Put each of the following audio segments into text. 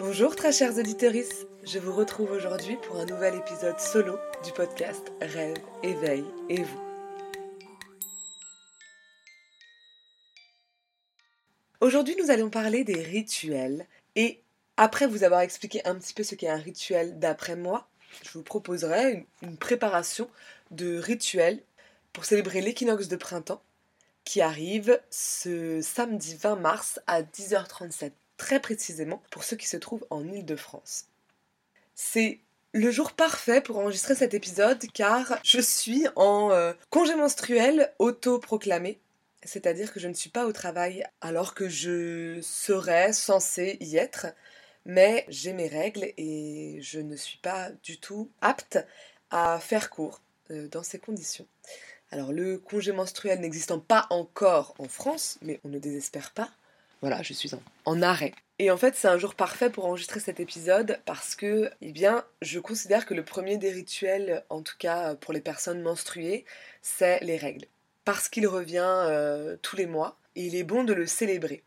Bonjour très chers auditeurs, je vous retrouve aujourd'hui pour un nouvel épisode solo du podcast Rêve, éveil et vous. Aujourd'hui nous allons parler des rituels. Et après vous avoir expliqué un petit peu ce qu'est un rituel d'après moi, je vous proposerai une, une préparation de rituels pour célébrer l'équinoxe de printemps qui arrive ce samedi 20 mars à 10h37 très précisément pour ceux qui se trouvent en Ile-de-France. C'est le jour parfait pour enregistrer cet épisode car je suis en euh, congé menstruel auto-proclamé. C'est-à-dire que je ne suis pas au travail alors que je serais censée y être, mais j'ai mes règles et je ne suis pas du tout apte à faire court euh, dans ces conditions. Alors le congé menstruel n'existant pas encore en France, mais on ne désespère pas, voilà, je suis en, arrêt. Et en fait, c'est un jour parfait pour enregistrer cet épisode parce que, eh bien, je considère que le premier des rituels, en tout cas pour les personnes menstruées, c'est les règles. Parce qu'il revient euh, tous les mois et il est bon de le célébrer.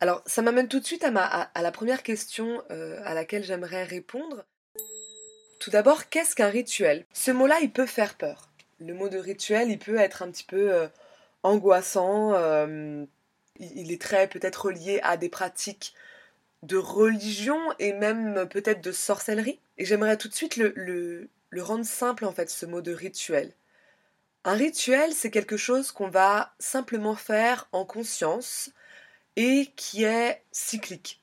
Alors, ça m'amène tout de suite à, la première question euh, à laquelle j'aimerais répondre. Tout d'abord, qu'est-ce qu'un rituel? Ce mot-là, il peut faire peur. Le mot de rituel, il peut être un petit peu euh, angoissant, il est très peut-être lié à des pratiques de religion et même peut-être de sorcellerie. Et j'aimerais tout de suite le, rendre simple en fait, ce mot de rituel. Un rituel, c'est quelque chose qu'on va simplement faire en conscience et qui est cyclique.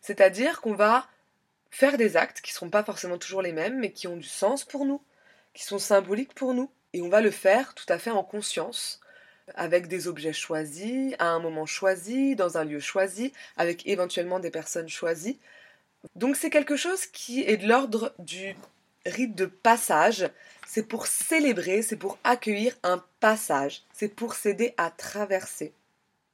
C'est-à-dire qu'on va faire des actes qui ne seront pas forcément toujours les mêmes, mais qui ont du sens pour nous, qui sont symboliques pour nous, et on va le faire tout à fait en conscience, avec des objets choisis, à un moment choisi, dans un lieu choisi, avec éventuellement des personnes choisies. Donc c'est quelque chose qui est de l'ordre du rite de passage. C'est pour célébrer, c'est pour accueillir un passage, c'est pour s'aider à traverser.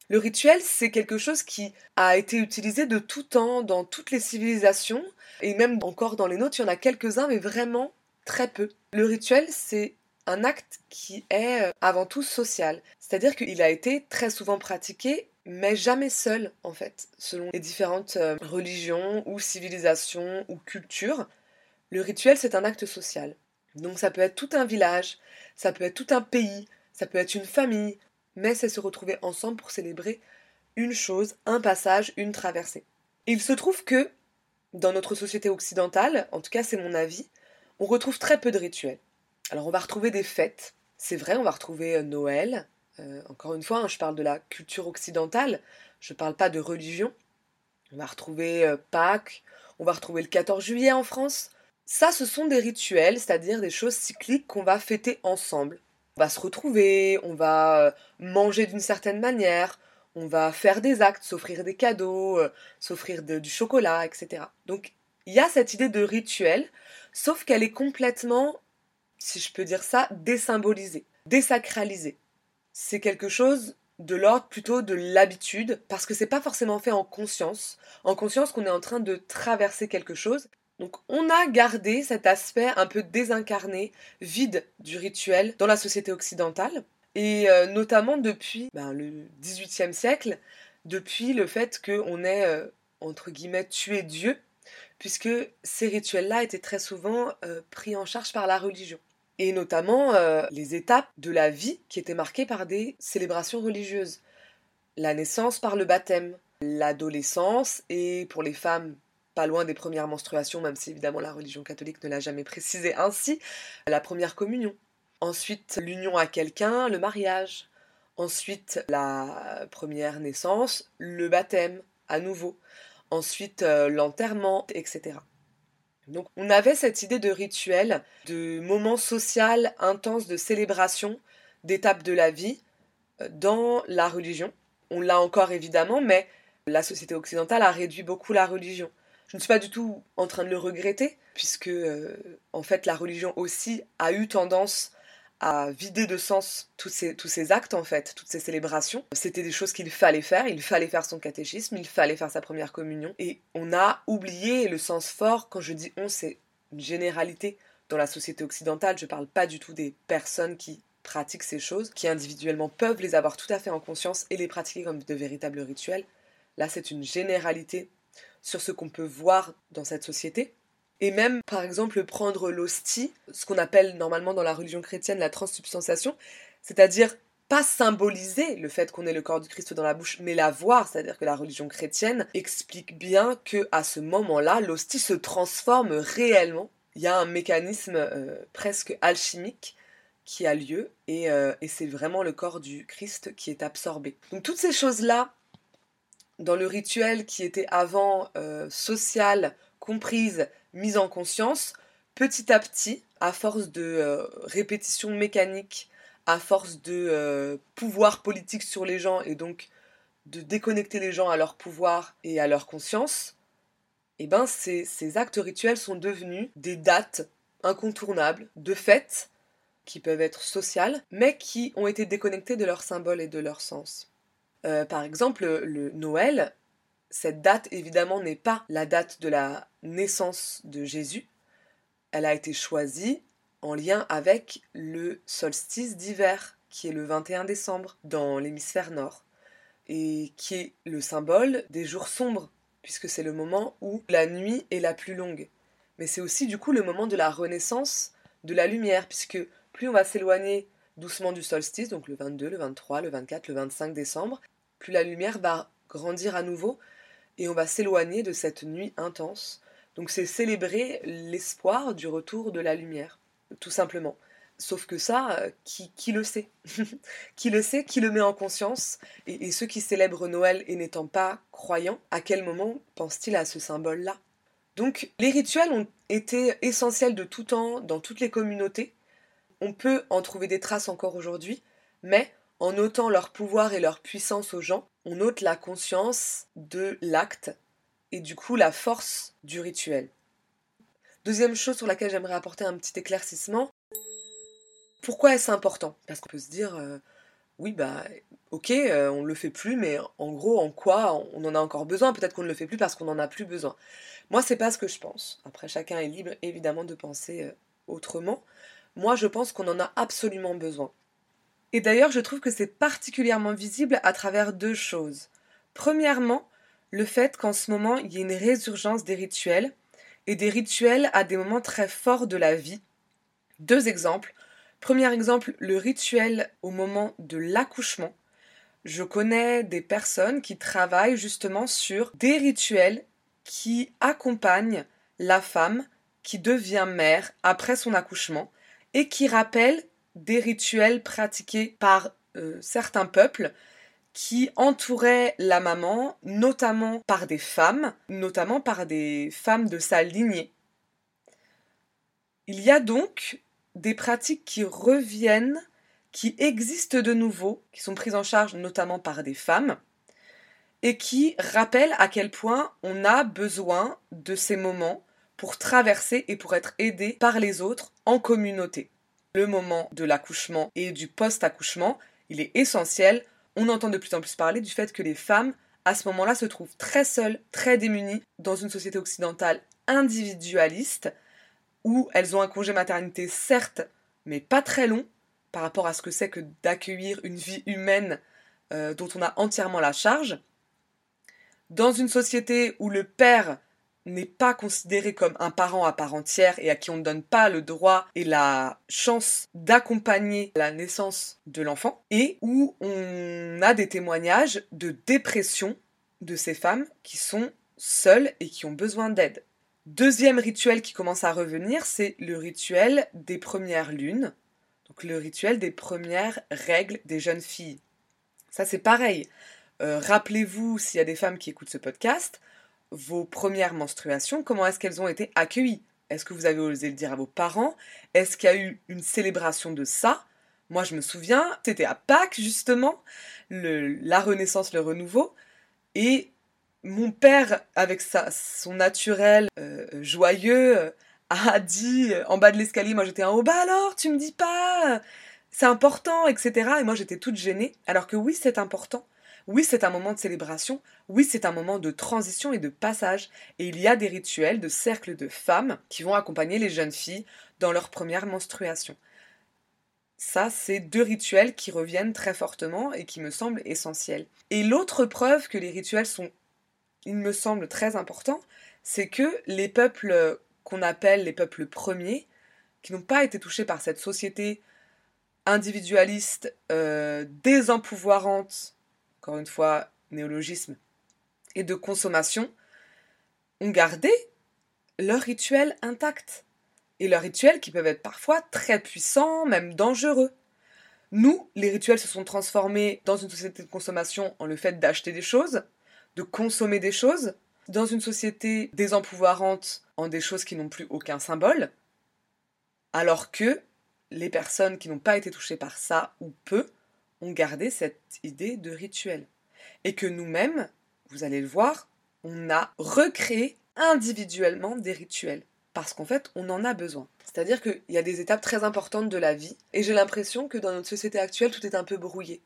Le rituel, c'est quelque chose qui a été utilisé de tout temps dans toutes les civilisations, et même encore dans les nôtres, il y en a quelques-uns, mais vraiment très peu. Le rituel, c'est un acte qui est euh, avant tout social. C'est-à-dire qu'il a été très souvent pratiqué, mais jamais seul, en fait, selon les différentes euh, religions ou civilisations ou cultures. Le rituel, c'est un acte social. Donc ça peut être tout un village, ça peut être tout un pays, ça peut être une famille, mais c'est se retrouver ensemble pour célébrer une chose, un passage, une traversée. Il se trouve que, dans notre société occidentale, en tout cas c'est mon avis, on retrouve très peu de rituels. Alors on va retrouver des fêtes, c'est vrai, on va retrouver euh, Noël. Euh, encore une fois, hein, je parle de la culture occidentale, je ne parle pas de religion. On va retrouver euh, Pâques, on va retrouver le 14 juillet en France. Ça, ce sont des rituels, c'est-à-dire des choses cycliques qu'on va fêter ensemble. On va se retrouver, on va manger d'une certaine manière, on va faire des actes, s'offrir des cadeaux, s'offrir du chocolat, etc. Donc il y a cette idée de rituel, sauf qu'elle est complètement si je peux dire ça, désymbolisé, désacralisé. C'est quelque chose de l'ordre plutôt de l'habitude, parce que c'est pas forcément fait en conscience, en conscience qu'on est en train de traverser quelque chose. Donc on a gardé cet aspect un peu désincarné, vide du rituel dans la société occidentale, et euh, notamment depuis ben, le XVIIIe siècle, depuis le fait qu'on ait, euh, entre guillemets, tué Dieu, puisque ces rituels-là étaient très souvent euh, pris en charge par la religion et notamment euh, les étapes de la vie qui étaient marquées par des célébrations religieuses. La naissance par le baptême, l'adolescence et pour les femmes pas loin des premières menstruations, même si évidemment la religion catholique ne l'a jamais précisé ainsi, la première communion. Ensuite, l'union à quelqu'un, le mariage. Ensuite, la première naissance, le baptême, à nouveau. Ensuite, euh, l'enterrement, etc. Donc on avait cette idée de rituel, de moment social intense de célébration d'étapes de la vie euh, dans la religion. On l'a encore évidemment, mais la société occidentale a réduit beaucoup la religion. Je ne suis pas du tout en train de le regretter, puisque euh, en fait la religion aussi a eu tendance à vider de sens tous ces, tous ces actes, en fait, toutes ces célébrations. C'était des choses qu'il fallait faire, il fallait faire son catéchisme, il fallait faire sa première communion. Et on a oublié le sens fort, quand je dis on, c'est une généralité dans la société occidentale, je ne parle pas du tout des personnes qui pratiquent ces choses, qui individuellement peuvent les avoir tout à fait en conscience et les pratiquer comme de véritables rituels. Là, c'est une généralité sur ce qu'on peut voir dans cette société. Et même, par exemple, prendre l'hostie, ce qu'on appelle normalement dans la religion chrétienne la transsubstantiation, c'est-à-dire pas symboliser le fait qu'on ait le corps du Christ dans la bouche, mais la voir, c'est-à-dire que la religion chrétienne explique bien que à ce moment-là, l'hostie se transforme réellement. Il y a un mécanisme euh, presque alchimique qui a lieu et, euh, et c'est vraiment le corps du Christ qui est absorbé. Donc toutes ces choses-là, dans le rituel qui était avant euh, social, comprise, mise en conscience, petit à petit, à force de répétition mécanique, à force de euh, pouvoir politique sur les gens et donc de déconnecter les gens à leur pouvoir et à leur conscience, eh ben ces, ces actes rituels sont devenus des dates incontournables de fêtes qui peuvent être sociales, mais qui ont été déconnectées de leur symbole et de leur sens. Euh, par exemple, le Noël, cette date évidemment n'est pas la date de la naissance de Jésus. Elle a été choisie en lien avec le solstice d'hiver, qui est le 21 décembre dans l'hémisphère nord, et qui est le symbole des jours sombres, puisque c'est le moment où la nuit est la plus longue. Mais c'est aussi du coup le moment de la renaissance de la lumière, puisque plus on va s'éloigner doucement du solstice, donc le 22, le 23, le 24, le 25 décembre, plus la lumière va grandir à nouveau et on va s'éloigner de cette nuit intense. Donc c'est célébrer l'espoir du retour de la lumière tout simplement. Sauf que ça, euh, qui, qui le sait? Qui le sait Qui le met en conscience? Et, ceux qui célèbrent Noël et n'étant pas croyants, à quel moment pensent-ils à ce symbole-là? Donc les rituels ont été essentiels de tout temps dans toutes les communautés. On peut en trouver des traces encore aujourd'hui, mais en ôtant leur pouvoir et leur puissance aux gens, on ôte la conscience de l'acte et du coup la force du rituel. Deuxième chose sur laquelle j'aimerais apporter un petit éclaircissement, pourquoi est-ce important? Parce qu'on peut se dire, euh, oui, bah, ok, euh, on ne le fait plus, mais en gros, en quoi on en a encore besoin? Peut-être qu'on ne le fait plus parce qu'on n'en a plus besoin. Moi, c'est pas ce que je pense. Après, chacun est libre, évidemment, de penser euh, autrement. Moi, je pense qu'on en a absolument besoin. Et d'ailleurs, je trouve que c'est particulièrement visible à travers deux choses. Premièrement, le fait qu'en ce moment, il y ait une résurgence des rituels et des rituels à des moments très forts de la vie. Deux exemples. Premier exemple, le rituel au moment de l'accouchement. Je connais des personnes qui travaillent justement sur des rituels qui accompagnent la femme qui devient mère après son accouchement et qui rappellent des rituels pratiqués par euh, certains peuples qui entourait la maman, notamment par des femmes, notamment par des femmes de sa lignée. Il y a donc des pratiques qui reviennent, qui existent de nouveau, qui sont prises en charge notamment par des femmes, et qui rappellent à quel point on a besoin de ces moments pour traverser et pour être aidé par les autres en communauté. Le moment de l'accouchement et du post-accouchement, il est essentiel on entend de plus en plus parler du fait que les femmes, à ce moment-là, se trouvent très seules, très démunies, dans une société occidentale individualiste, où elles ont un congé maternité, certes, mais pas très long, par rapport à ce que c'est que d'accueillir une vie humaine euh, dont on a entièrement la charge. Dans une société où le père n'est pas considéré comme un parent à part entière et à qui on ne donne pas le droit et la chance d'accompagner la naissance de l'enfant, et où on a des témoignages de dépression de ces femmes qui sont seules et qui ont besoin d'aide. Deuxième rituel qui commence à revenir, c'est le rituel des premières lunes, donc le rituel des premières règles des jeunes filles. Ça c'est pareil. Euh, rappelez-vous, s'il y a des femmes qui écoutent ce podcast, vos premières menstruations, comment est-ce qu'elles ont été accueillies? Est-ce que vous avez osé le dire à vos parents? Est-ce qu'il y a eu une célébration de ça? Moi, je me souviens, c'était à Pâques, justement, la renaissance, le renouveau, et mon père, avec sa, son naturel euh, joyeux, euh, a dit euh, en bas de l'escalier, moi j'étais en haut, bah alors, tu me dis pas, c'est important, etc. Et moi j'étais toute gênée, alors que oui, c'est important. Oui, c'est un moment de célébration, oui, c'est un moment de transition et de passage, et il y a des rituels de cercle de femmes qui vont accompagner les jeunes filles dans leur première menstruation. Ça, c'est deux rituels qui reviennent très fortement et qui me semblent essentiels. Et l'autre preuve que les rituels sont il me semble très important, c'est que les peuples qu'on appelle les peuples premiers, qui n'ont pas été touchés par cette société individualiste, euh, désempouvoirante, encore une fois, néologisme, et de consommation, ont gardé leurs rituels intacts. Et leurs rituels qui peuvent être parfois très puissants, même dangereux. Nous, les rituels se sont transformés dans une société de consommation en le fait d'acheter des choses, de consommer des choses, dans une société désempouvoirante en des choses qui n'ont plus aucun symbole, alors que les personnes qui n'ont pas été touchées par ça ou peu ont gardé cette idée de rituel. Et que nous-mêmes, vous allez le voir, on a recréé individuellement des rituels. Parce qu'en fait, on en a besoin. C'est-à-dire qu'il y a des étapes très importantes de la vie. Et j'ai l'impression que dans notre société actuelle, tout est un peu brouillé.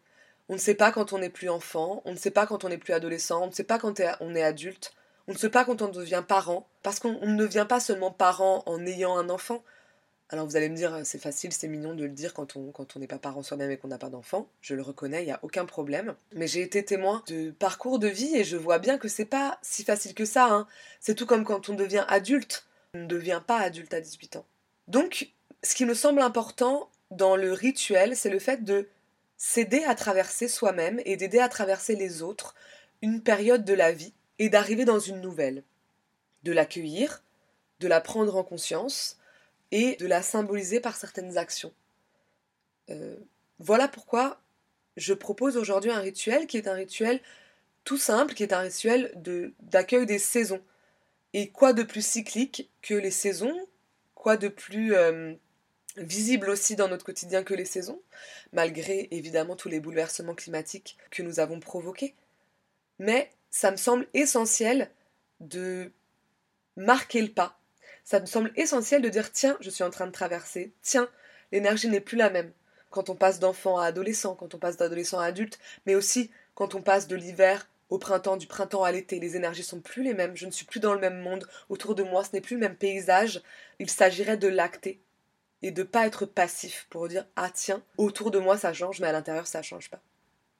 On ne sait pas quand on n'est plus enfant, on ne sait pas quand on n'est plus adolescent, on ne sait pas quand on est adulte, on ne sait pas quand on devient parent. Parce qu'on ne devient pas seulement parent en ayant un enfant, alors vous allez me dire, c'est facile, c'est mignon de le dire quand on quand on n'est pas parent soi-même et qu'on n'a pas d'enfant. Je le reconnais, il n'y a aucun problème. Mais j'ai été témoin de parcours de vie et je vois bien que c'est pas si facile que ça. Hein. C'est tout comme quand on devient adulte. On ne devient pas adulte à 18 ans. Donc, ce qui me semble important dans le rituel, c'est le fait de s'aider à traverser soi-même et d'aider à traverser les autres une période de la vie et d'arriver dans une nouvelle. De l'accueillir, de la prendre en conscience et de la symboliser par certaines actions. Euh, voilà pourquoi je propose aujourd'hui un rituel qui est un rituel tout simple, qui est un rituel d'accueil des saisons. Et quoi de plus cyclique que les saisons? Quoi de plus euh, visible aussi dans notre quotidien que les saisons? Malgré évidemment tous les bouleversements climatiques que nous avons provoqués. Mais ça me semble essentiel de marquer le pas ça me semble essentiel de dire tiens, je suis en train de traverser, tiens, l'énergie n'est plus la même. Quand on passe d'enfant à adolescent, quand on passe d'adolescent à adulte, mais aussi quand on passe de l'hiver au printemps, du printemps à l'été, les énergies sont plus les mêmes, je ne suis plus dans le même monde, autour de moi ce n'est plus le même paysage, il s'agirait de l'acter et de pas être passif pour dire ah tiens, autour de moi ça change mais à l'intérieur ça change pas.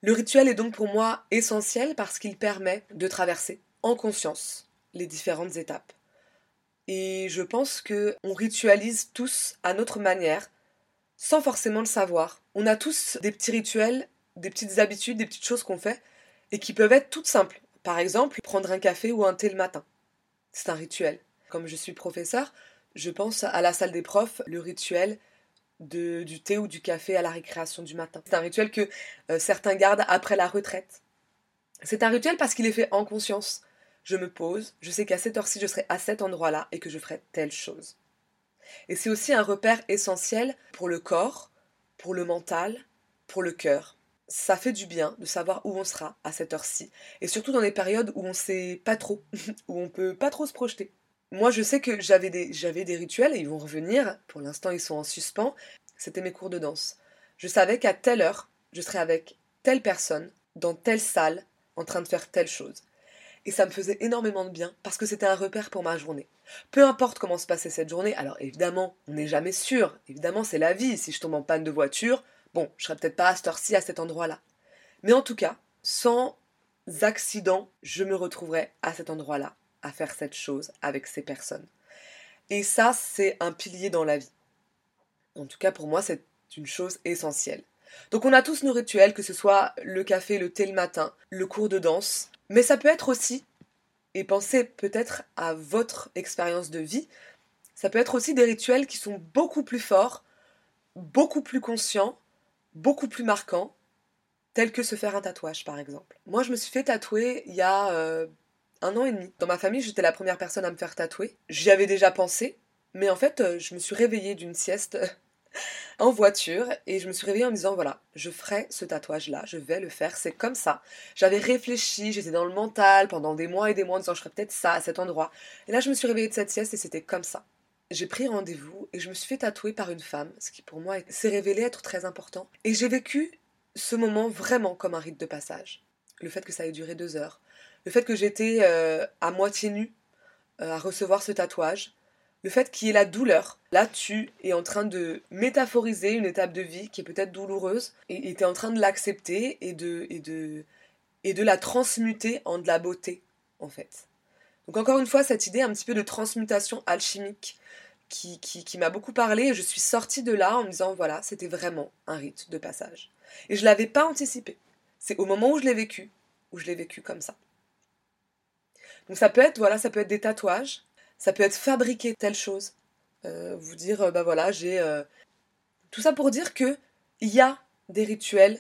Le rituel est donc pour moi essentiel parce qu'il permet de traverser en conscience les différentes étapes. Et je pense que on ritualise tous à notre manière, sans forcément le savoir. On a tous des petits rituels, des petites habitudes, des petites choses qu'on fait, et qui peuvent être toutes simples. Par exemple, prendre un café ou un thé le matin. C'est un rituel. Comme je suis professeur, je pense à la salle des profs, le rituel du thé ou du café à la récréation du matin. C'est un rituel que euh, certains gardent après la retraite. C'est un rituel parce qu'il est fait en conscience je me pose, je sais qu'à cette heure-ci je serai à cet endroit-là et que je ferai telle chose. Et c'est aussi un repère essentiel pour le corps, pour le mental, pour le cœur. Ça fait du bien de savoir où on sera à cette heure-ci, et surtout dans les périodes où on sait pas trop, où on peut pas trop se projeter. Moi, je sais que j'avais des, j'avais des rituels et ils vont revenir. Pour l'instant, ils sont en suspens. C'était mes cours de danse. Je savais qu'à telle heure, je serais avec telle personne, dans telle salle, en train de faire telle chose et ça me faisait énormément de bien parce que c'était un repère pour ma journée. Peu importe comment se passait cette journée, alors évidemment, on n'est jamais sûr, évidemment c'est la vie, si je tombe en panne de voiture, bon, je serais peut-être pas à cette heure-ci à cet endroit-là. Mais en tout cas, sans accident, je me retrouverai à cet endroit-là, à faire cette chose avec ces personnes. Et ça, c'est un pilier dans la vie. En tout cas, pour moi, c'est une chose essentielle. Donc on a tous nos rituels, que ce soit le café, le thé le matin, le cours de danse, mais ça peut être aussi, et pensez peut-être à votre expérience de vie, ça peut être aussi des rituels qui sont beaucoup plus forts, beaucoup plus conscients, beaucoup plus marquants, tels que se faire un tatouage par exemple. Moi je me suis fait tatouer il y a euh, un an et demi. Dans ma famille j'étais la première personne à me faire tatouer. J'y avais déjà pensé, mais en fait euh, je me suis réveillée d'une sieste en voiture et je me suis réveillée en me disant voilà, je ferai ce tatouage là, je vais le faire, c'est comme ça. J'avais réfléchi, j'étais dans le mental pendant des mois et des mois en disant je ferai peut-être ça à cet endroit. Et là je me suis réveillée de cette sieste et c'était comme ça. J'ai pris rendez-vous et je me suis fait tatouer par une femme, ce qui pour moi s'est révélé être très important. Et j'ai vécu ce moment vraiment comme un rite de passage. Le fait que ça ait duré deux heures, le fait que j'étais euh, à moitié nue euh, à recevoir ce tatouage, le fait qu'il y ait la douleur. Là, tu es en train de métaphoriser une étape de vie qui est peut-être douloureuse et tu es en train de l'accepter et de, et, de, et de la transmuter en de la beauté. en fait. Donc encore une fois, cette idée un petit peu de transmutation alchimique qui, qui, m'a beaucoup parlé, et je suis sortie de là en me disant, voilà, c'était vraiment un rite de passage. Et je ne l'avais pas anticipé. C'est au moment où je l'ai vécu, où je l'ai vécu comme ça. Donc ça peut être, voilà, ça peut être des tatouages, ça peut être fabriquer telle chose, euh, vous dire, euh, bah voilà, j'ai... Euh, tout ça pour dire que il y a des rituels,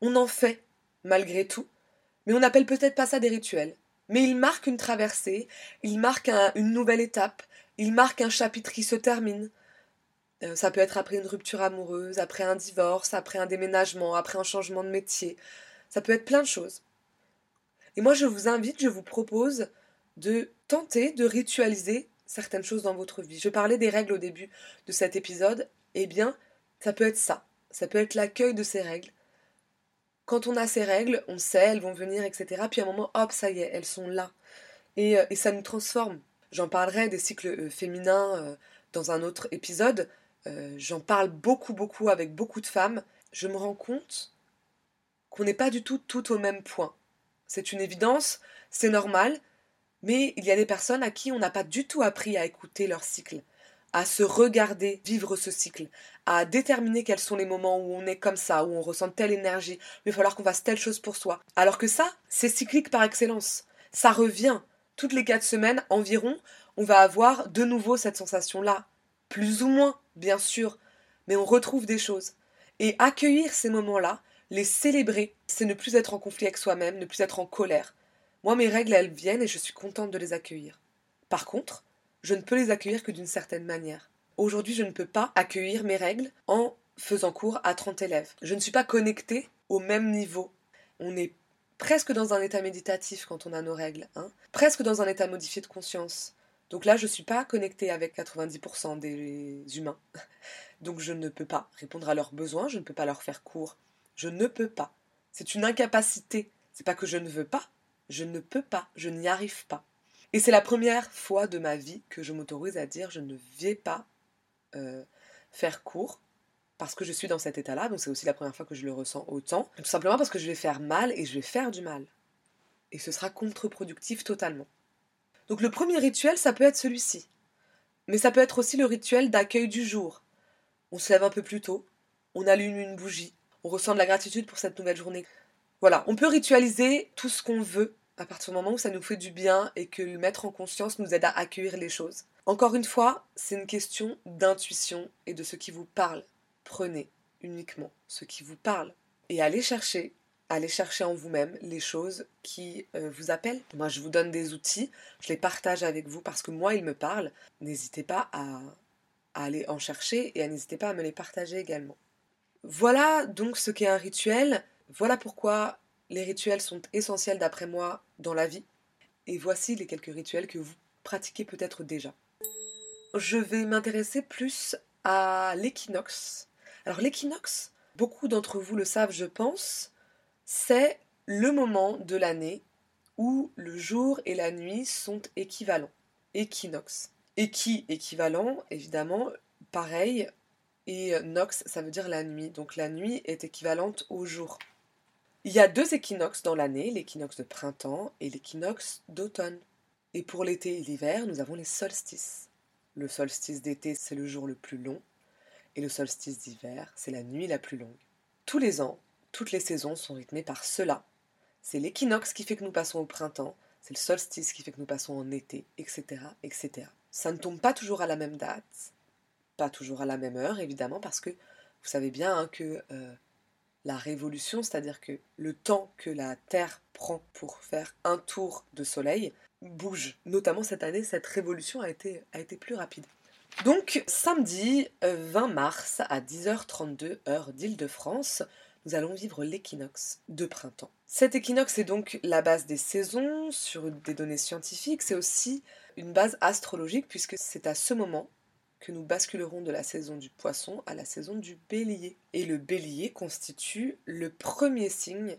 on en fait malgré tout, mais on n'appelle peut-être pas ça des rituels. Mais ils marquent une traversée, ils marquent une nouvelle étape, ils marquent un chapitre qui se termine. ça peut être après une rupture amoureuse, après un divorce, après un déménagement, après un changement de métier. Ça peut être plein de choses. Et moi, je vous invite, je vous propose de tenter de ritualiser certaines choses dans votre vie. Je parlais des règles au début de cet épisode. Eh bien, ça peut être ça. Ça peut être l'accueil de ces règles. Quand on a ces règles, on sait, elles vont venir, etc. Puis à un moment, hop, ça y est, elles sont là. Et, euh, ça nous transforme. J'en parlerai des cycles euh, féminins euh, dans un autre épisode. J'en parle beaucoup, beaucoup avec beaucoup de femmes. Je me rends compte qu'on n'est pas du tout tout au même point. C'est une évidence, c'est normal, mais il y a des personnes à qui on n'a pas du tout appris à écouter leur cycle, à se regarder vivre ce cycle, à déterminer quels sont les moments où on est comme ça, où on ressent telle énergie, il va falloir qu'on fasse telle chose pour soi. Alors que ça, c'est cyclique par excellence. Ça revient. Toutes les quatre semaines environ, on va avoir de nouveau cette sensation-là. Plus ou moins, bien sûr, mais on retrouve des choses. Et accueillir ces moments-là, les célébrer, c'est ne plus être en conflit avec soi-même, ne plus être en colère, moi, mes règles, elles viennent et je suis contente de les accueillir. Par contre, je ne peux les accueillir que d'une certaine manière. Aujourd'hui, je ne peux pas accueillir mes règles en faisant cours à 30 élèves. Je ne suis pas connectée au même niveau. On est presque dans un état méditatif quand on a nos règles, hein presque dans un état modifié de conscience. Donc là, je ne suis pas connectée avec 90% des humains. Donc je ne peux pas répondre à leurs besoins, je ne peux pas leur faire cours. Je ne peux pas. C'est une incapacité. C'est pas que je ne veux pas, je ne peux pas, je n'y arrive pas. Et c'est la première fois de ma vie que je m'autorise à dire je ne vais pas euh, faire court parce que je suis dans cet état-là, donc c'est aussi la première fois que je le ressens autant, tout simplement parce que je vais faire mal et je vais faire du mal. Et ce sera contre-productif totalement. Donc le premier rituel, ça peut être celui-ci. Mais ça peut être aussi le rituel d'accueil du jour. On se lève un peu plus tôt, on allume une bougie, on ressent de la gratitude pour cette nouvelle journée. Voilà, on peut ritualiser tout ce qu'on veut à partir du moment où ça nous fait du bien et que le mettre en conscience nous aide à accueillir les choses. Encore une fois, c'est une question d'intuition et de ce qui vous parle. Prenez uniquement ce qui vous parle et allez chercher, allez chercher en vous-même les choses qui euh, vous appellent. Moi, je vous donne des outils, je les partage avec vous parce que moi, ils me parlent. N'hésitez pas à, aller en chercher et n'hésitez pas à me les partager également. Voilà donc ce qu'est un rituel. Voilà pourquoi les rituels sont essentiels d'après moi dans la vie. Et voici les quelques rituels que vous pratiquez peut-être déjà. Je vais m'intéresser plus à l'équinoxe. Alors l'équinoxe, beaucoup d'entre vous le savent je pense, c'est le moment de l'année où le jour et la nuit sont équivalents. Équinoxe. Équi équivalent, évidemment, pareil. Et nox, ça veut dire la nuit. Donc la nuit est équivalente au jour. Il y a deux équinoxes dans l'année, l'équinoxe de printemps et l'équinoxe d'automne. Et pour l'été et l'hiver, nous avons les solstices. Le solstice d'été, c'est le jour le plus long, et le solstice d'hiver, c'est la nuit la plus longue. Tous les ans, toutes les saisons sont rythmées par cela. C'est l'équinoxe qui fait que nous passons au printemps, c'est le solstice qui fait que nous passons en été, etc., etc. Ça ne tombe pas toujours à la même date, pas toujours à la même heure, évidemment, parce que vous savez bien hein, que euh, la révolution, c'est-à-dire que le temps que la Terre prend pour faire un tour de soleil bouge. Notamment cette année, cette révolution a été, plus rapide. Donc, samedi 20 euh, mars à 10h32 heure d'Île-de-France, nous allons vivre l'équinoxe de printemps. Cet équinoxe est donc la base des saisons sur des données scientifiques, c'est aussi une base astrologique puisque c'est à ce moment que nous basculerons de la saison du poisson à la saison du bélier. Et le bélier constitue le premier signe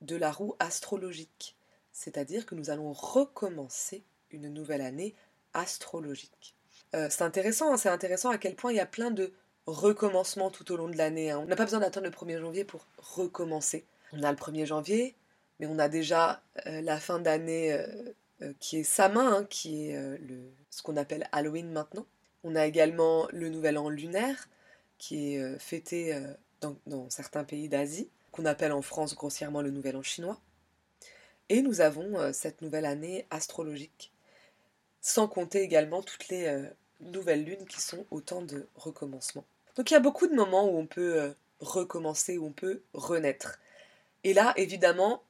de la roue astrologique, c'est-à-dire que nous allons recommencer une nouvelle année astrologique. Euh, c'est intéressant, hein, c'est intéressant à quel point il y a plein de recommencements tout au long de l'année. Hein. On n'a pas besoin d'attendre le 1er janvier pour recommencer. On a le 1er janvier, mais on a déjà euh, la fin d'année euh, qui est Samin, hein, qui est ce qu'on appelle Halloween maintenant. On a également le Nouvel An lunaire, qui est euh, fêté dans, dans certains pays d'Asie, qu'on appelle en France grossièrement le Nouvel An chinois. Et nous avons cette nouvelle année astrologique, sans compter également toutes les nouvelles lunes qui sont autant de recommencements. Donc il y a beaucoup de moments où on peut recommencer, où on peut renaître. Et là, évidemment,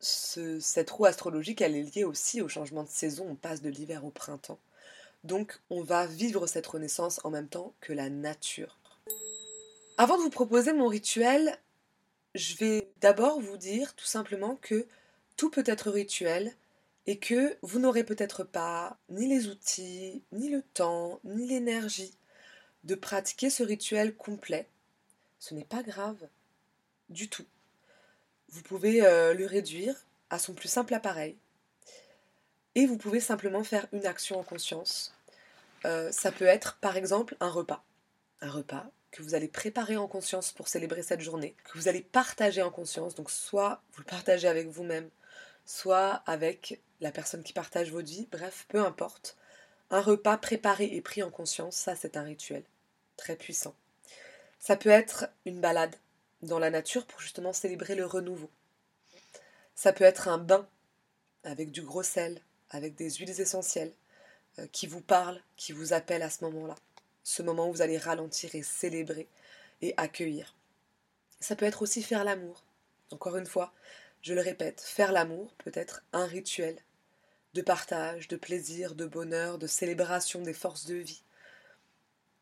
cette roue astrologique, elle est liée aussi au changement de saison. On passe de l'hiver au printemps. Donc, on va vivre cette renaissance en même temps que la nature. Avant de vous proposer mon rituel, je vais d'abord vous dire tout simplement que tout peut être rituel et que vous n'aurez peut-être pas ni les outils, ni le temps, ni l'énergie de pratiquer ce rituel complet. Ce n'est pas grave du tout. Vous pouvez euh, le réduire à son plus simple appareil. Et vous pouvez simplement faire une action en conscience. Euh, ça peut être par exemple un repas. Un repas que vous allez préparer en conscience pour célébrer cette journée, que vous allez partager en conscience. Donc soit vous le partagez avec vous-même, soit avec la personne qui partage votre vie, bref, peu importe. Un repas préparé et pris en conscience, ça c'est un rituel très puissant. Ça peut être une balade, dans la nature pour justement célébrer le renouveau. Ça peut être un bain avec du gros sel, avec des huiles essentielles, euh, qui vous parlent, qui vous appellent à ce moment-là. Ce moment où vous allez ralentir et célébrer et accueillir. Ça peut être aussi faire l'amour. Encore une fois, je le répète, faire l'amour peut être un rituel de partage, de plaisir, de bonheur, de célébration des forces de vie.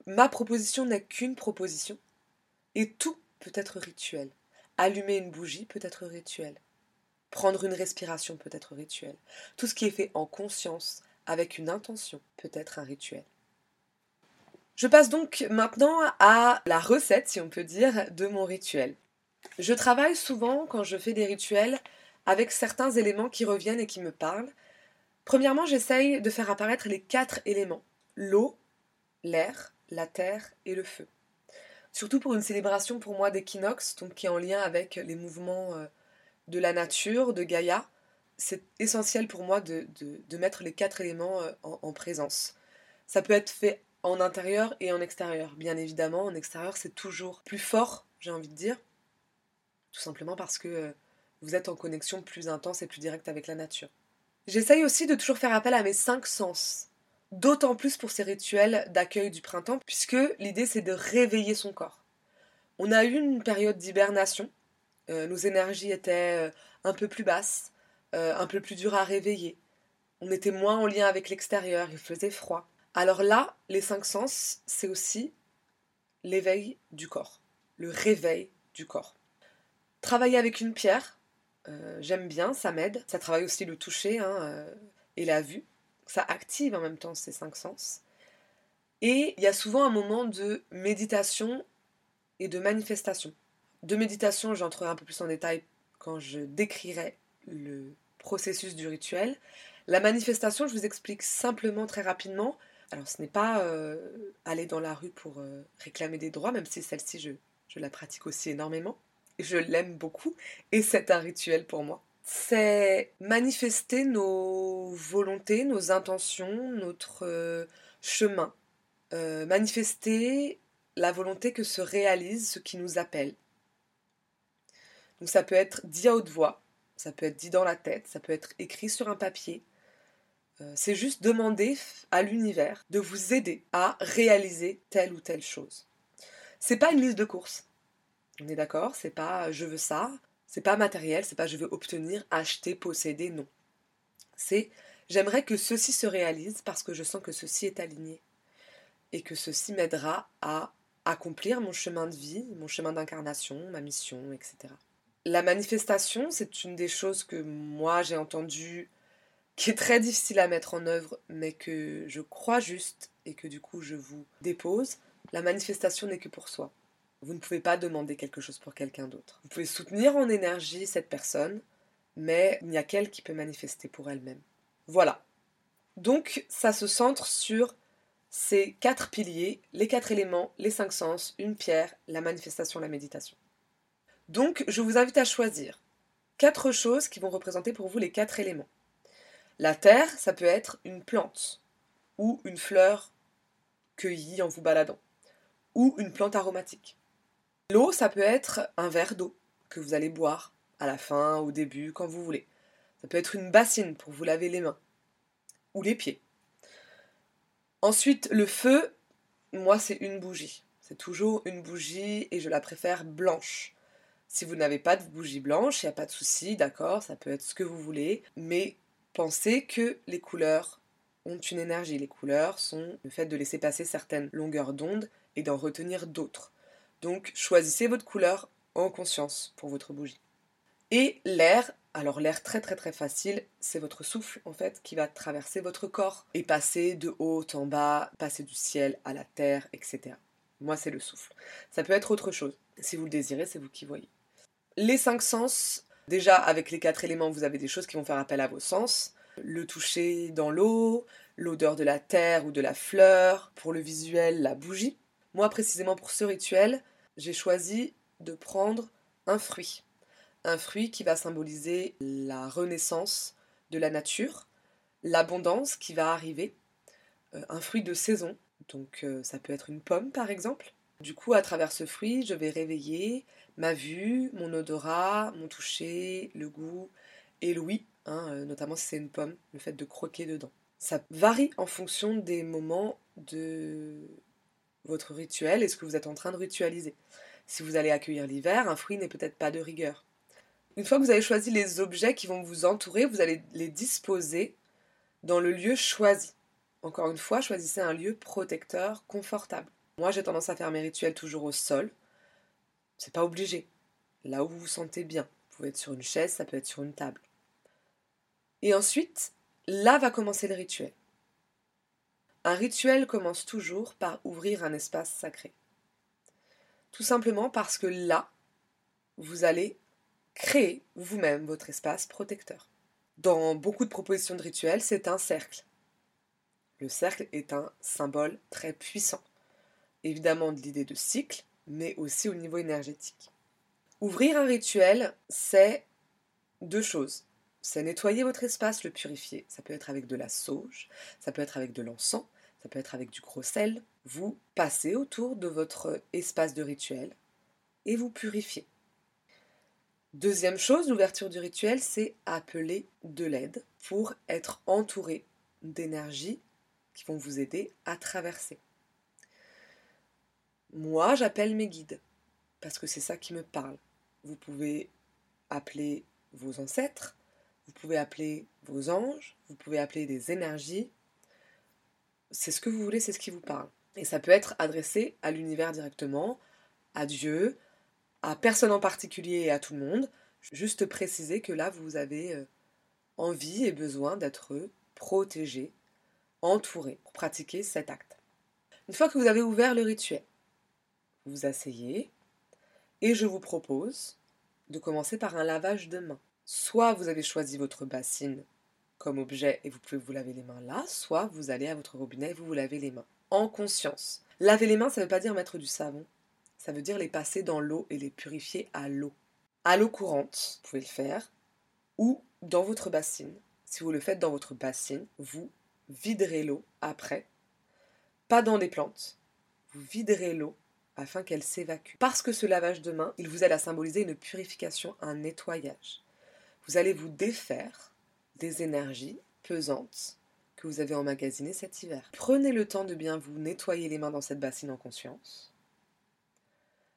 Ma proposition n'est qu'une proposition, et tout peut être rituel. Allumer une bougie peut être rituel. Prendre une respiration peut être rituel. Tout ce qui est fait en conscience, avec une intention, peut être un rituel. Je passe donc maintenant à la recette, si on peut dire, de mon rituel. Je travaille souvent, quand je fais des rituels, avec certains éléments qui reviennent et qui me parlent. Premièrement, j'essaye de faire apparaître les quatre éléments l'eau, l'air, la terre et le feu surtout pour une célébration pour moi d'équinoxe, donc qui est en lien avec les mouvements euh, de la nature, de Gaïa. C'est essentiel pour moi de, mettre les quatre éléments euh, en, présence. Ça peut être fait en intérieur et en extérieur. Bien évidemment, en extérieur, c'est toujours plus fort, j'ai envie de dire. Tout simplement parce que euh, vous êtes en connexion plus intense et plus directe avec la nature. J'essaye aussi de toujours faire appel à mes cinq sens. D'autant plus pour ces rituels d'accueil du printemps, puisque l'idée c'est de réveiller son corps. On a eu une période d'hibernation, euh, nos énergies étaient euh, un peu plus basses, euh, un peu plus dures à réveiller. On était moins en lien avec l'extérieur, il faisait froid. Alors là, les cinq sens, c'est aussi l'éveil du corps, le réveil du corps. Travailler avec une pierre, j'aime bien, ça m'aide. Ça travaille aussi le toucher hein, et la vue ça active en même temps ces cinq sens. Et il y a souvent un moment de méditation et de manifestation. De méditation, j'entrerai un peu plus en détail quand je décrirai le processus du rituel. La manifestation, je vous explique simplement très rapidement. Alors ce n'est pas euh, aller dans la rue pour euh, réclamer des droits, même si celle-ci, je, je la pratique aussi énormément. Je l'aime beaucoup et c'est un rituel pour moi c'est manifester nos volontés, nos intentions, notre euh, chemin. Manifester la volonté que se réalise ce qui nous appelle. Donc ça peut être dit à haute voix, ça peut être dit dans la tête, ça peut être écrit sur un papier. Euh, c'est juste demander à l'univers de vous aider à réaliser telle ou telle chose. C'est pas une liste de courses. On est d'accord, c'est pas je veux ça, c'est pas matériel, c'est pas je veux obtenir, acheter, posséder, non. C'est j'aimerais que ceci se réalise parce que je sens que ceci est aligné et que ceci m'aidera à accomplir mon chemin de vie, mon chemin d'incarnation, ma mission, etc. La manifestation, c'est une des choses que moi j'ai entendu qui est très difficile à mettre en œuvre, mais que je crois juste et que du coup je vous dépose. La manifestation n'est que pour soi. Vous ne pouvez pas demander quelque chose pour quelqu'un d'autre. Vous pouvez soutenir en énergie cette personne, mais il n'y a qu'elle qui peut manifester pour elle-même. Voilà. Donc ça se centre sur ces quatre piliers, les quatre éléments, les cinq sens, une pierre, la manifestation, la méditation. Donc je vous invite à choisir quatre choses qui vont représenter pour vous les quatre éléments. La terre, ça peut être une plante ou une fleur cueillie en vous baladant ou une plante aromatique. L'eau, ça peut être un verre d'eau que vous allez boire à la fin, au début, quand vous voulez. Ça peut être une bassine pour vous laver les mains ou les pieds. Ensuite, le feu, moi, c'est une bougie. C'est toujours une bougie et je la préfère blanche. Si vous n'avez pas de bougie blanche, il n'y a pas de souci, d'accord, ça peut être ce que vous voulez, mais pensez que les couleurs ont une énergie. Les couleurs sont le fait de laisser passer certaines longueurs d'onde et d'en retenir d'autres. Donc choisissez votre couleur en conscience pour votre bougie. Et l'air, alors l'air très très très facile, c'est votre souffle en fait qui va traverser votre corps et passer de haut en bas, passer du ciel à la terre, etc. Moi c'est le souffle. Ça peut être autre chose. Si vous le désirez, c'est vous qui voyez. Les cinq sens, déjà avec les quatre éléments, vous avez des choses qui vont faire appel à vos sens. Le toucher dans l'eau, l'odeur de la terre ou de la fleur, pour le visuel, la bougie. Moi précisément pour ce rituel, j'ai choisi de prendre un fruit. Un fruit qui va symboliser la renaissance de la nature, l'abondance qui va arriver, euh, un fruit de saison, donc euh, ça peut être une pomme par exemple. Du coup, à travers ce fruit, je vais réveiller ma vue, mon odorat, mon toucher, le goût et l'ouïe, hein, euh, notamment si c'est une pomme, le fait de croquer dedans. Ça varie en fonction des moments de votre rituel et ce que vous êtes en train de ritualiser. Si vous allez accueillir l'hiver, un fruit n'est peut-être pas de rigueur. Une fois que vous avez choisi les objets qui vont vous entourer, vous allez les disposer dans le lieu choisi. Encore une fois, choisissez un lieu protecteur, confortable. Moi, j'ai tendance à faire mes rituels toujours au sol. C'est pas obligé. Là où vous vous sentez bien. Vous pouvez être sur une chaise, ça peut être sur une table. Et ensuite, là va commencer le rituel. Un rituel commence toujours par ouvrir un espace sacré. Tout simplement parce que là, vous allez créer vous-même votre espace protecteur. Dans beaucoup de propositions de rituels, c'est un cercle. Le cercle est un symbole très puissant. Évidemment de l'idée de cycle, mais aussi au niveau énergétique. Ouvrir un rituel, c'est deux choses. C'est nettoyer votre espace, le purifier. Ça peut être avec de la sauge, ça peut être avec de l'encens, ça peut être avec du gros sel. Vous passez autour de votre espace de rituel et vous purifiez. Deuxième chose, l'ouverture du rituel, c'est appeler de l'aide pour être entouré d'énergies qui vont vous aider à traverser. Moi, j'appelle mes guides parce que c'est ça qui me parle. Vous pouvez appeler vos ancêtres, vous pouvez appeler vos anges, vous pouvez appeler des énergies. C'est ce que vous voulez, c'est ce qui vous parle. Et ça peut être adressé à l'univers directement, à Dieu, à personne en particulier et à tout le monde. Juste préciser que là, vous avez euh, envie et besoin d'être protégé, entouré pour pratiquer cet acte. Une fois que vous avez ouvert le rituel, vous asseyez et je vous propose de commencer par un lavage de mains. Soit vous avez choisi votre bassine comme objet et vous pouvez vous laver les mains là, soit vous allez à votre robinet et vous vous lavez les mains en conscience. Laver les mains, ça ne veut pas dire mettre du savon. Ça veut dire les passer dans l'eau et les purifier à l'eau. À l'eau courante, vous pouvez le faire, ou dans votre bassine. Si vous le faites dans votre bassine, vous viderez l'eau après, pas dans des plantes. Vous viderez l'eau afin qu'elle s'évacue. Parce que ce lavage de main, il vous aide à symboliser une purification, un nettoyage. Vous allez vous défaire des énergies pesantes que vous avez emmagasinées cet hiver. Prenez le temps de bien vous nettoyer les mains dans cette bassine en conscience.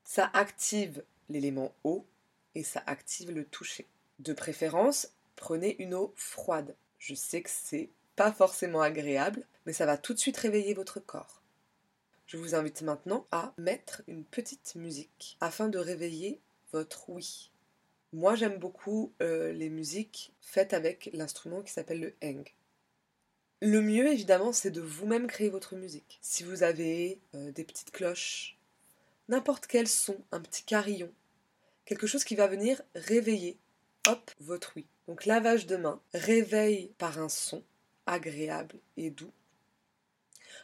Ça active l'élément eau et ça active le toucher. De préférence, prenez une eau froide. Je sais que c'est pas forcément agréable, mais ça va tout de suite réveiller votre corps. Je vous invite maintenant à mettre une petite musique afin de réveiller votre oui. Moi j'aime beaucoup euh, les musiques faites avec l'instrument qui s'appelle le heng. Le mieux évidemment c'est de vous-même créer votre musique. Si vous avez euh, des petites cloches, n'importe quel son, un petit carillon, quelque chose qui va venir réveiller, hop, votre oui. Donc lavage de main, réveil par un son agréable et doux.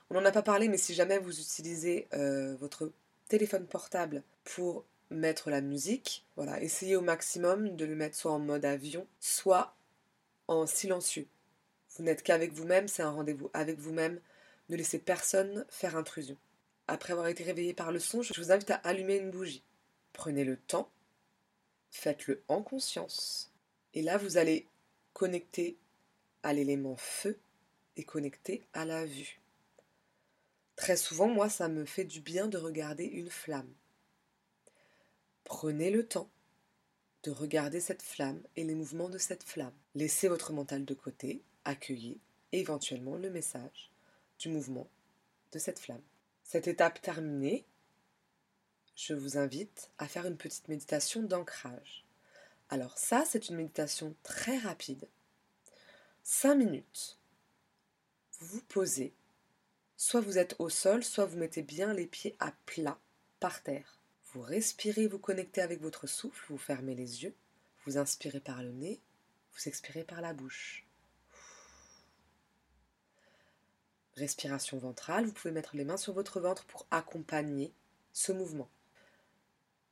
On n'en a pas parlé, mais si jamais vous utilisez euh, votre téléphone portable pour mettre la musique, voilà, essayez au maximum de le mettre soit en mode avion, soit en silencieux. Vous n'êtes qu'avec vous-même, c'est un rendez-vous avec vous-même. Ne laissez personne faire intrusion. Après avoir été réveillé par le son, je vous invite à allumer une bougie. Prenez le temps, faites-le en conscience. Et là, vous allez connecter à l'élément feu et connecter à la vue. Très souvent, moi, ça me fait du bien de regarder une flamme. Prenez le temps de regarder cette flamme et les mouvements de cette flamme. Laissez votre mental de côté, accueillez éventuellement le message du mouvement de cette flamme. Cette étape terminée, je vous invite à faire une petite méditation d'ancrage. Alors ça, c'est une méditation très rapide. 5 minutes. Vous vous posez Soit vous êtes au sol, soit vous mettez bien les pieds à plat, par terre. Vous respirez, vous connectez avec votre souffle, vous fermez les yeux, vous inspirez par le nez, vous expirez par la bouche. Respiration ventrale, vous pouvez mettre les mains sur votre ventre pour accompagner ce mouvement.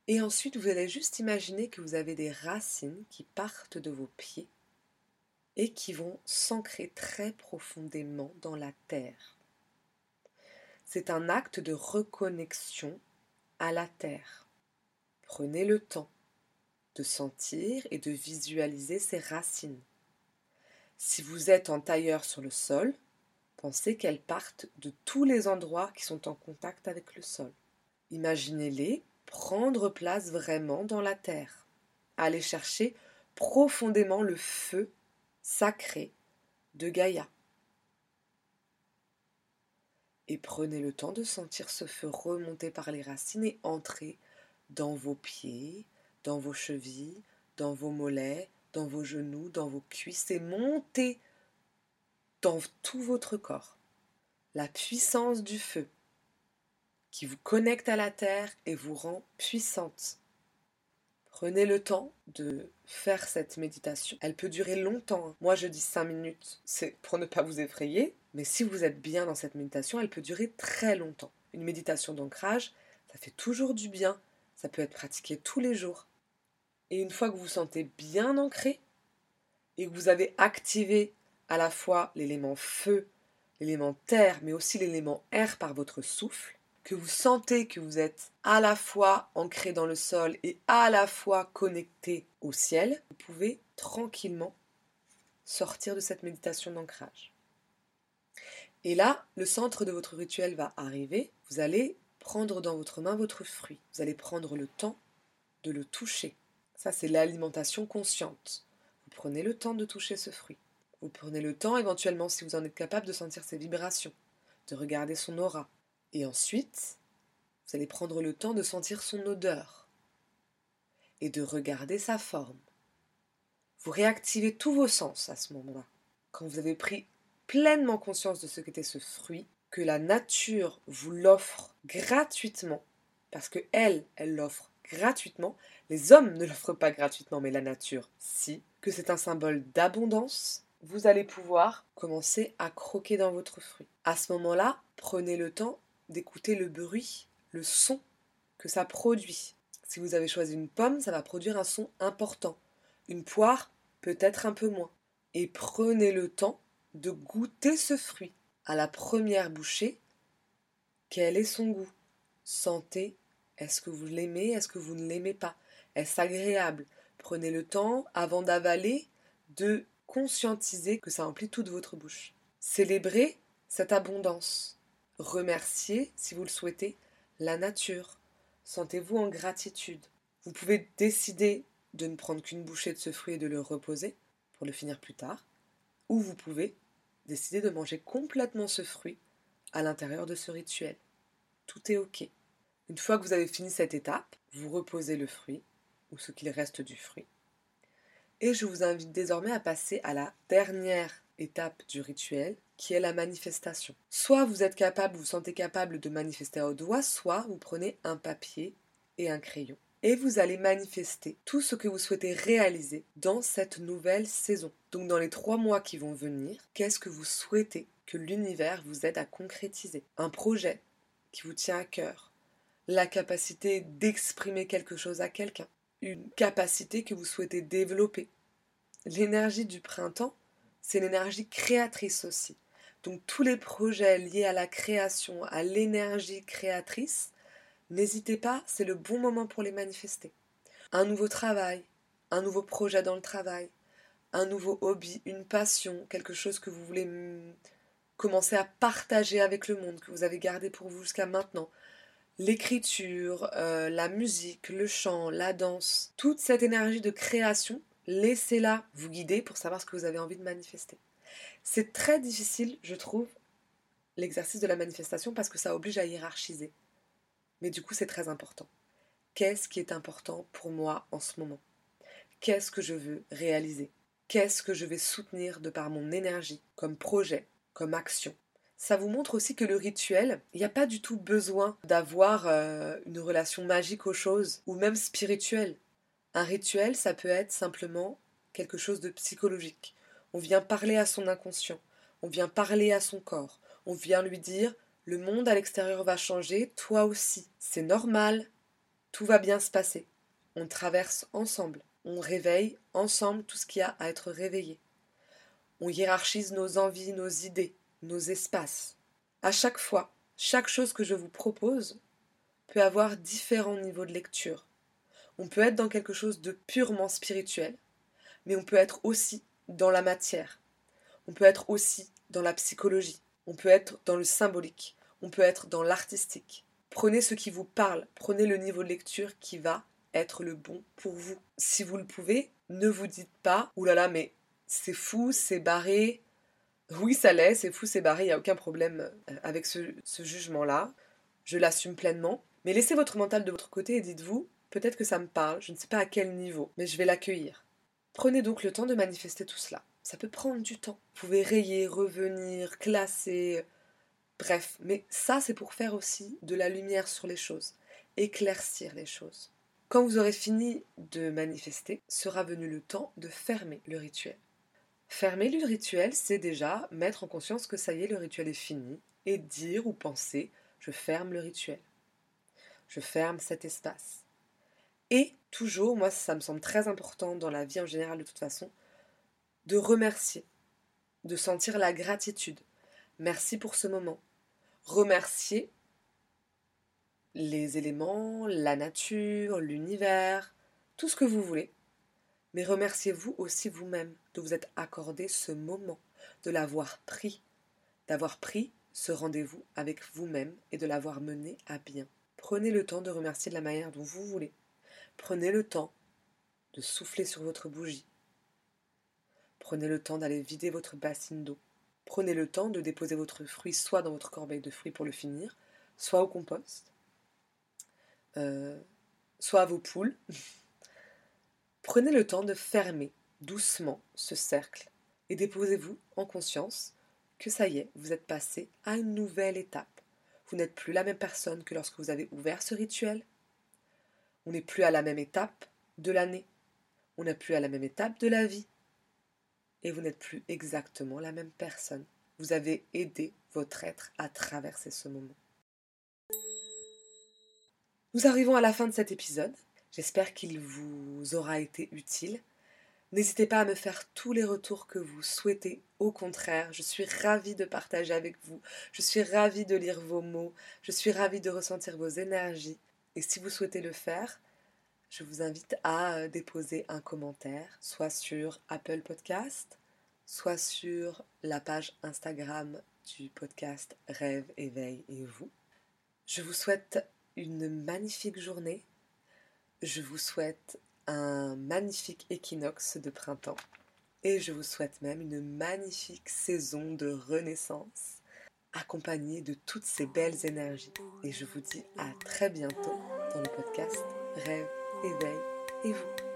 Et ensuite, vous allez juste imaginer que vous avez des racines qui partent de vos pieds et qui vont s'ancrer très profondément dans la terre. C'est un acte de reconnexion à la terre. Prenez le temps de sentir et de visualiser ces racines. Si vous êtes en tailleur sur le sol, pensez qu'elles partent de tous les endroits qui sont en contact avec le sol. Imaginez-les prendre place vraiment dans la terre. Allez chercher profondément le feu sacré de Gaïa et prenez le temps de sentir ce feu remonter par les racines et entrer dans vos pieds, dans vos chevilles, dans vos mollets, dans vos genoux, dans vos cuisses et monter dans tout votre corps. La puissance du feu qui vous connecte à la terre et vous rend puissante. Prenez le temps de faire cette méditation. Elle peut durer longtemps. Moi, je dis 5 minutes. C'est pour ne pas vous effrayer. Mais si vous êtes bien dans cette méditation, elle peut durer très longtemps. Une méditation d'ancrage, ça fait toujours du bien, ça peut être pratiqué tous les jours. Et une fois que vous vous sentez bien ancré et que vous avez activé à la fois l'élément feu, l'élément terre, mais aussi l'élément air par votre souffle, que vous sentez que vous êtes à la fois ancré dans le sol et à la fois connecté au ciel, vous pouvez tranquillement sortir de cette méditation d'ancrage. Et là, le centre de votre rituel va arriver. Vous allez prendre dans votre main votre fruit. Vous allez prendre le temps de le toucher. Ça, c'est l'alimentation consciente. Vous prenez le temps de toucher ce fruit. Vous prenez le temps, éventuellement, si vous en êtes capable, de sentir ses vibrations, de regarder son aura. Et ensuite, vous allez prendre le temps de sentir son odeur et de regarder sa forme. Vous réactivez tous vos sens à ce moment-là. Quand vous avez pris pleinement conscience de ce qu'était ce fruit, que la nature vous l'offre gratuitement, parce que elle, elle l'offre gratuitement, les hommes ne l'offrent pas gratuitement, mais la nature, si, que c'est un symbole d'abondance, vous allez pouvoir commencer à croquer dans votre fruit. À ce moment-là, prenez le temps d'écouter le bruit, le son que ça produit. Si vous avez choisi une pomme, ça va produire un son important. Une poire, peut-être un peu moins. Et prenez le temps de goûter ce fruit. À la première bouchée, quel est son goût? Sentez, est-ce que vous l'aimez, est-ce que vous ne l'aimez pas? Est-ce agréable? Prenez le temps, avant d'avaler, de conscientiser que ça emplit toute votre bouche. Célébrez cette abondance. Remerciez, si vous le souhaitez, la nature. Sentez-vous en gratitude. Vous pouvez décider de ne prendre qu'une bouchée de ce fruit et de le reposer pour le finir plus tard. Ou vous pouvez décider de manger complètement ce fruit à l'intérieur de ce rituel. Tout est OK. Une fois que vous avez fini cette étape, vous reposez le fruit, ou ce qu'il reste du fruit. Et je vous invite désormais à passer à la dernière étape du rituel, qui est la manifestation. Soit vous êtes capable, vous, vous sentez capable de manifester au doigt, soit vous prenez un papier et un crayon et vous allez manifester tout ce que vous souhaitez réaliser dans cette nouvelle saison. Donc dans les trois mois qui vont venir, qu'est-ce que vous souhaitez que l'univers vous aide à concrétiser? Un projet qui vous tient à cœur, la capacité d'exprimer quelque chose à quelqu'un, une capacité que vous souhaitez développer. L'énergie du printemps, c'est une énergie créatrice aussi. Donc tous les projets liés à la création, à l'énergie créatrice, n'hésitez pas, c'est le bon moment pour les manifester. Un nouveau travail, un nouveau projet dans le travail, un nouveau hobby, une passion, quelque chose que vous voulez commencer à partager avec le monde, que vous avez gardé pour vous jusqu'à maintenant. L'écriture, euh, la musique, le chant, la danse, toute cette énergie de création, laissez-la vous guider pour savoir ce que vous avez envie de manifester. C'est très difficile, je trouve, l'exercice de la manifestation parce que ça oblige à hiérarchiser. Mais du coup, c'est très important. Qu'est-ce qui est important pour moi en ce moment? Qu'est-ce que je veux réaliser? Qu'est-ce que je vais soutenir de par mon énergie, comme projet, comme action? Ça vous montre aussi que le rituel, il n'y a pas du tout besoin d'avoir euh, une relation magique aux choses, ou même spirituelle. Un rituel, ça peut être simplement quelque chose de psychologique. On vient parler à son inconscient, on vient parler à son corps, on vient lui dire le monde à l'extérieur va changer, toi aussi. C'est normal, tout va bien se passer. On traverse ensemble, on réveille ensemble tout ce qui a à être réveillé. On hiérarchise nos envies, nos idées, nos espaces. À chaque fois, chaque chose que je vous propose peut avoir différents niveaux de lecture. On peut être dans quelque chose de purement spirituel, mais on peut être aussi dans la matière. On peut être aussi dans la psychologie. On peut être dans le symbolique. On peut être dans l'artistique. Prenez ce qui vous parle. Prenez le niveau de lecture qui va être le bon pour vous. Si vous le pouvez, ne vous dites pas, oulala, mais c'est fou, c'est barré, oui, ça l'est, c'est fou, c'est barré, il n'y a aucun problème euh, avec ce, ce jugement-là. Je l'assume pleinement. Mais laissez votre mental de votre côté et dites-vous, peut-être que ça me parle, je ne sais pas à quel niveau, mais je vais l'accueillir. Prenez donc le temps de manifester tout cela. Ça peut prendre du temps. Vous pouvez rayer, revenir, classer, bref. Mais ça, c'est pour faire aussi de la lumière sur les choses, éclaircir les choses. Quand vous aurez fini de manifester, sera venu le temps de fermer le rituel. Fermer le rituel, c'est déjà mettre en conscience que ça y est, le rituel est fini, et dire ou penser je ferme le rituel. Je ferme cet espace. Et toujours, moi ça me semble très important dans la vie en général de toute façon, de remercier, de sentir la gratitude. Merci pour ce moment. Remercier les éléments, la nature, l'univers, tout ce que vous voulez mais remerciez-vous aussi vous-même de vous être accordé ce moment, de l'avoir pris, d'avoir pris ce rendez-vous avec vous-même et de l'avoir mené à bien. Prenez le temps de remercier de la manière dont vous voulez. Prenez le temps de souffler sur votre bougie. Prenez le temps d'aller vider votre bassine d'eau. Prenez le temps de déposer votre fruit soit dans votre corbeille de fruits pour le finir, soit au compost, euh, soit à vos poules. Prenez le temps de fermer doucement ce cercle et déposez-vous en conscience que ça y est, vous êtes passé à une nouvelle étape. Vous n'êtes plus la même personne que lorsque vous avez ouvert ce rituel. On n'est plus à la même étape de l'année. On n'est plus à la même étape de la vie. Et vous n'êtes plus exactement la même personne. Vous avez aidé votre être à traverser ce moment. Nous arrivons à la fin de cet épisode. J'espère qu'il vous aura été utile. N'hésitez pas à me faire tous les retours que vous souhaitez. Au contraire, je suis ravie de partager avec vous. Je suis ravie de lire vos mots. Je suis ravie de ressentir vos énergies. Et si vous souhaitez le faire, je vous invite à euh, déposer un commentaire, soit sur Apple Podcast, soit sur la page Instagram du podcast Rêve, Éveil et vous. Je vous souhaite une magnifique journée je vous souhaite un magnifique équinoxe de printemps et je vous souhaite même une magnifique saison de renaissance accompagnée de toutes ces belles énergies. Et je vous dis à très bientôt dans le podcast Rêve, éveil et vous.